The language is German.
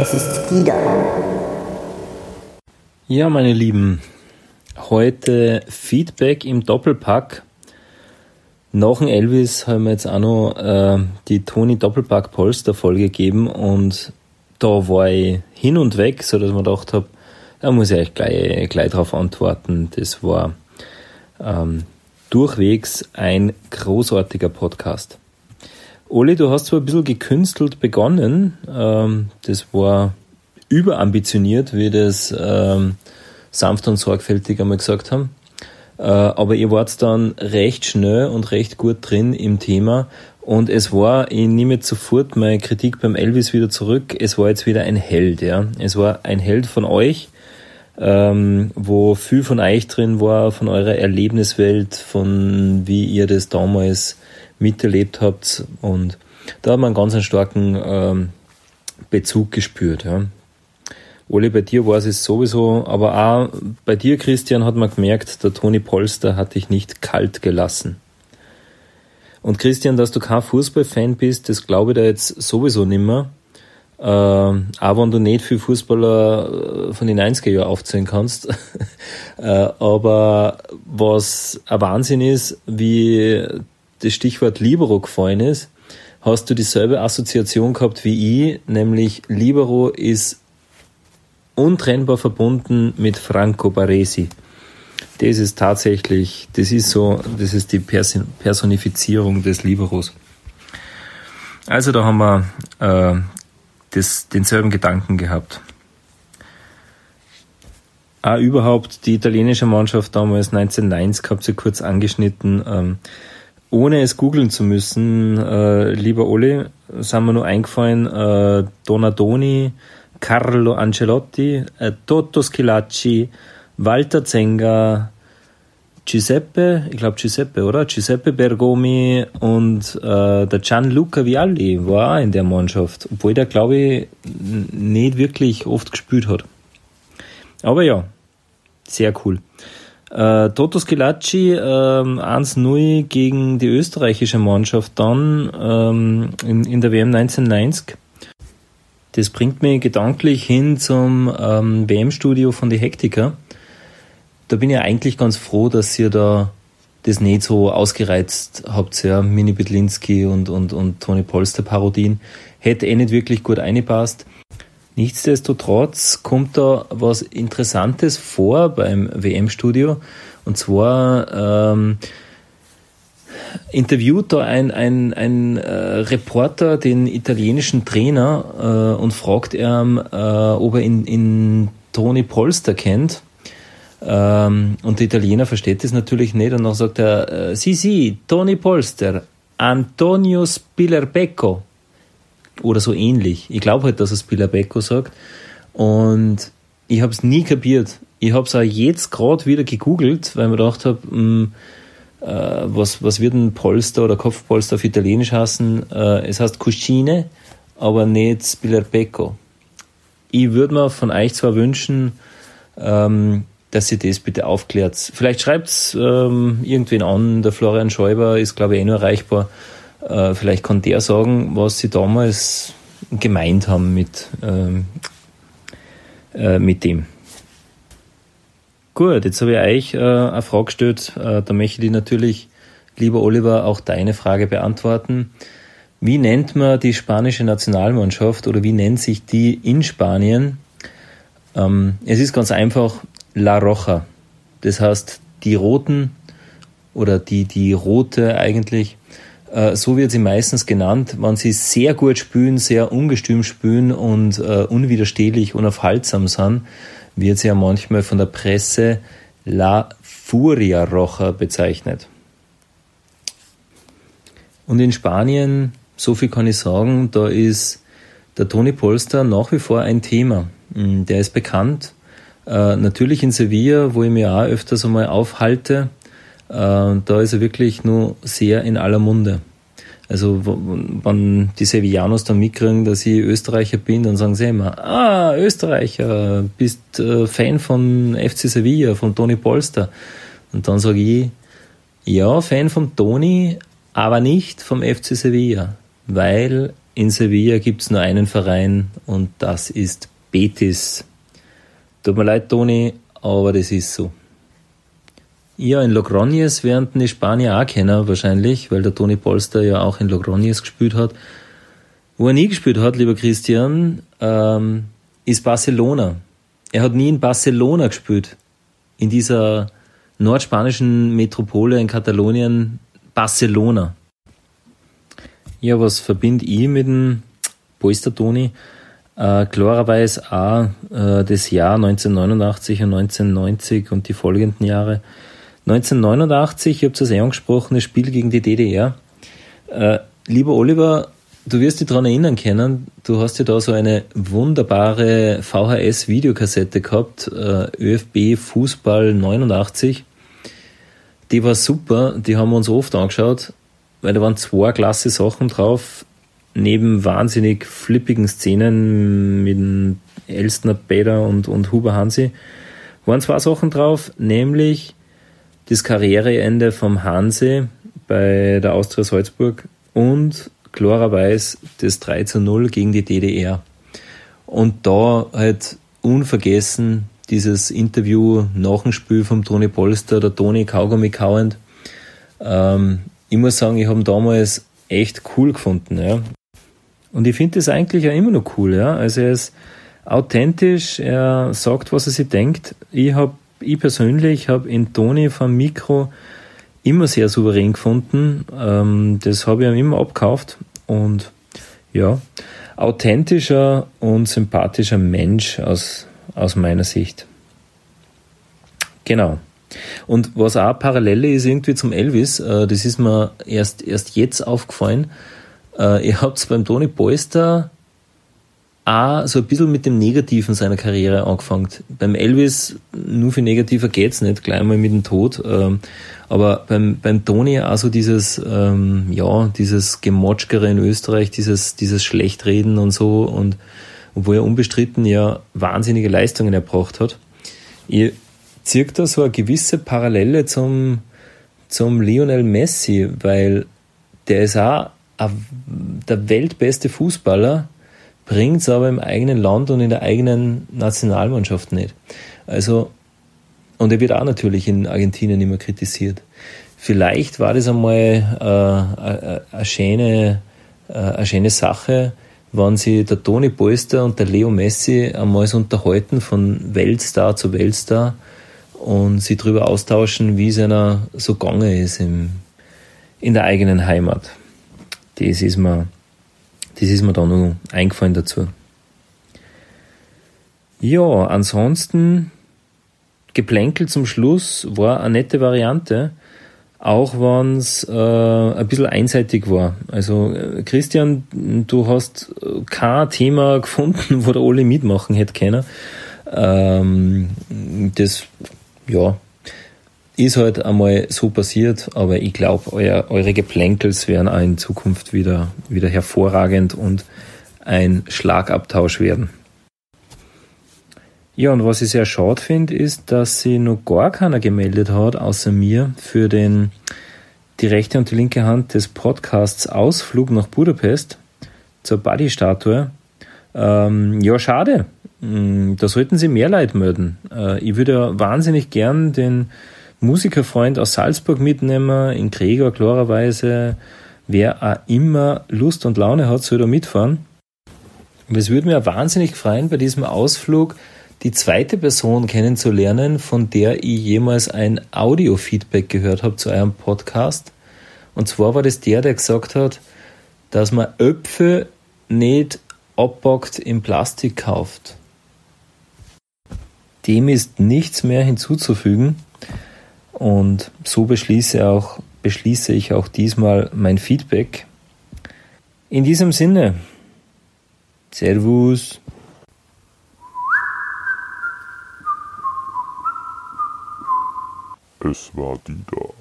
Es ist Ida. Ja, meine Lieben, heute Feedback im Doppelpack. Nach dem Elvis haben wir jetzt auch noch äh, die Toni Doppelpack Polster Folge gegeben und da war ich hin und weg, so dass man gedacht habe, da muss ich euch gleich, gleich darauf antworten. Das war ähm, durchwegs ein großartiger Podcast. Oli, du hast zwar ein bisschen gekünstelt begonnen, ähm, das war überambitioniert, wie das ähm, sanft und sorgfältig einmal gesagt haben. Äh, aber ihr wart dann recht schnell und recht gut drin im Thema. Und es war, ich nehme jetzt sofort meine Kritik beim Elvis wieder zurück, es war jetzt wieder ein Held, ja. Es war ein Held von euch, ähm, wo viel von euch drin war, von eurer Erlebniswelt, von wie ihr das damals miterlebt habt. Und da hat man einen ganz einen starken ähm, Bezug gespürt. Ja. Oli, bei dir war es sowieso, aber auch bei dir, Christian, hat man gemerkt, der Toni Polster hat dich nicht kalt gelassen. Und Christian, dass du kein Fußballfan bist, das glaube ich da jetzt sowieso nimmer. Äh, auch wenn du nicht viel Fußballer äh, von den 90er Jahren aufzählen kannst. äh, aber was ein Wahnsinn ist, wie das Stichwort Libero gefallen ist, hast du dieselbe Assoziation gehabt wie ich, nämlich Libero ist untrennbar verbunden mit Franco Baresi. Das ist tatsächlich, das ist so, das ist die Personifizierung des Liberos. Also da haben wir äh, das, denselben Gedanken gehabt. Auch überhaupt die italienische Mannschaft damals 1990 habt ihr kurz angeschnitten. Ähm, ohne es googeln zu müssen, äh, lieber Oli, sind mir nur eingefallen, äh, Donadoni, Carlo Ancelotti, äh, Toto Schilacci, Walter Zenga, Giuseppe, ich glaube Giuseppe, oder? Giuseppe Bergomi und äh, der Gianluca Vialli war auch in der Mannschaft, obwohl der, glaube ich, nicht wirklich oft gespielt hat. Aber ja, sehr cool. Äh, Toto Schilacci äh, 1-0 gegen die österreichische Mannschaft dann ähm, in, in der WM 1990. Das bringt mich gedanklich hin zum ähm, WM-Studio von die Hektiker. Da bin ich eigentlich ganz froh, dass ihr da das nicht so ausgereizt habt, ja, Mini Bitlinski und, und, und Toni Polster Parodien. Hätte eh nicht wirklich gut eingepasst. Nichtsdestotrotz kommt da was Interessantes vor beim WM-Studio. Und zwar ähm, interviewt da ein, ein, ein äh, Reporter den italienischen Trainer äh, und fragt ihn, äh, ob er in, in Toni Polster kennt. Ähm, und der Italiener versteht das natürlich nicht und dann sagt er, äh, si, Toni Polster, Antonio Spillerbecco oder so ähnlich. Ich glaube halt, dass er Spillerbecco sagt. Und ich habe es nie kapiert. Ich habe es auch jetzt gerade wieder gegoogelt, weil mir gedacht habe, hm, äh, was, was wird ein Polster oder Kopfpolster auf Italienisch heißen? Äh, es heißt Cuscine, aber nicht Spillerbecco. Ich würde mir von euch zwar wünschen, ähm, dass ihr das bitte aufklärt. Vielleicht schreibt's ähm, irgendwen an. Der Florian Schäuber ist, glaube ich, eh nur erreichbar. Äh, vielleicht kann der sagen, was sie damals gemeint haben mit, ähm, äh, mit dem. Gut, jetzt habe ich euch äh, eine Frage gestellt. Äh, da möchte ich natürlich, lieber Oliver, auch deine Frage beantworten. Wie nennt man die spanische Nationalmannschaft oder wie nennt sich die in Spanien? Ähm, es ist ganz einfach La Roja. Das heißt, die Roten oder die, die Rote eigentlich. Äh, so wird sie meistens genannt, wenn sie sehr gut spülen, sehr ungestüm spülen und äh, unwiderstehlich, unaufhaltsam sind, wird sie ja manchmal von der Presse La Furia Roja bezeichnet. Und in Spanien, so viel kann ich sagen, da ist der Toni Polster nach wie vor ein Thema. Mm, der ist bekannt. Äh, natürlich in Sevilla, wo ich mich auch öfters einmal aufhalte, äh, da ist er wirklich nur sehr in aller Munde. Also wenn die Sevillanos dann mitkriegen, dass ich Österreicher bin, dann sagen sie immer, ah, Österreicher, bist äh, Fan von FC Sevilla, von Toni Polster. Und dann sage ich, ja, Fan von Toni, aber nicht vom FC Sevilla, weil in Sevilla gibt es nur einen Verein und das ist Betis. Tut mir leid, Toni, aber das ist so. Ja, in Logroñez werden die Spanier auch kennen, wahrscheinlich, weil der Toni Polster ja auch in Logroñez gespielt hat. Wo er nie gespielt hat, lieber Christian, ähm, ist Barcelona. Er hat nie in Barcelona gespielt. In dieser nordspanischen Metropole in Katalonien, Barcelona. Ja, was verbinde ich mit dem Polster Toni? Äh, klarerweise auch äh, das Jahr 1989 und 1990 und die folgenden Jahre. 1989, ich habe es eh angesprochen, das Spiel gegen die DDR. Äh, lieber Oliver, du wirst dich daran erinnern können, du hast ja da so eine wunderbare VHS-Videokassette gehabt, äh, ÖFB Fußball 89. Die war super, die haben wir uns oft angeschaut, weil da waren zwei klasse Sachen drauf, neben wahnsinnig flippigen Szenen mit Elstner Bäder und, und Huber Hansi, waren zwei Sachen drauf, nämlich das Karriereende vom Hanse bei der Austria Salzburg und klarerweise das 3 zu 0 gegen die DDR. Und da halt unvergessen dieses Interview nach dem Spiel vom Toni Polster, der Toni Kaugummi kauend. Ähm, ich muss sagen, ich habe ihn damals echt cool gefunden. Ja. Und ich finde das eigentlich ja immer noch cool. Ja. Also er ist authentisch, er sagt, was er sich denkt. Ich habe ich persönlich habe in Toni vom Mikro immer sehr souverän gefunden. Ähm, das habe ich ihm immer abgekauft und ja, authentischer und sympathischer Mensch aus, aus meiner Sicht. Genau. Und was auch Parallele ist irgendwie zum Elvis, äh, das ist mir erst, erst jetzt aufgefallen. Äh, ihr habt beim Toni Polster auch so ein bisschen mit dem Negativen seiner Karriere angefangen. Beim Elvis, nur für negativer geht's nicht, gleich mal mit dem Tod. Ähm, aber beim, beim Toni auch so dieses, ähm, ja, dieses Gemotschkere in Österreich, dieses, dieses Schlechtreden und so und obwohl er unbestritten ja wahnsinnige Leistungen erbracht hat. Ich zirkt da so eine gewisse Parallele zum, zum Lionel Messi, weil der ist auch der weltbeste Fußballer, bringt es aber im eigenen Land und in der eigenen Nationalmannschaft nicht. Also, und er wird auch natürlich in Argentinien immer kritisiert. Vielleicht war das einmal äh, eine, schöne, äh, eine schöne Sache, wenn sie der Toni Polster und der Leo Messi einmal so unterhalten von Weltstar zu Weltstar und sie darüber austauschen, wie es einer so gegangen ist im, in der eigenen Heimat. Das ist mir das ist mir da noch eingefallen dazu. Ja, ansonsten Geplänkel zum Schluss war eine nette Variante, auch wenn es äh, ein bisschen einseitig war. Also äh, Christian, du hast kein Thema gefunden, wo der Oli mitmachen hätte können. Ähm, das, ja, ist halt einmal so passiert, aber ich glaube, euer, eure Geplänkels werden auch in Zukunft wieder, wieder hervorragend und ein Schlagabtausch werden. Ja, und was ich sehr schade finde, ist, dass sie noch gar keiner gemeldet hat, außer mir, für den, die rechte und die linke Hand des Podcasts Ausflug nach Budapest zur Buddy-Statue. Ähm, ja, schade. Hm, da sollten sie mehr Leute melden. Äh, ich würde ja wahnsinnig gern den Musikerfreund aus Salzburg mitnehmen, in Gregor klarerweise. Wer auch immer Lust und Laune hat, soll da mitfahren. Und es würde mir wahnsinnig freuen, bei diesem Ausflug die zweite Person kennenzulernen, von der ich jemals ein Audio-Feedback gehört habe zu eurem Podcast. Und zwar war das der, der gesagt hat, dass man Öpfe nicht abbockt in Plastik kauft. Dem ist nichts mehr hinzuzufügen. Und so beschließe, auch, beschließe ich auch diesmal mein Feedback. In diesem Sinne, Servus. Es war Dieter.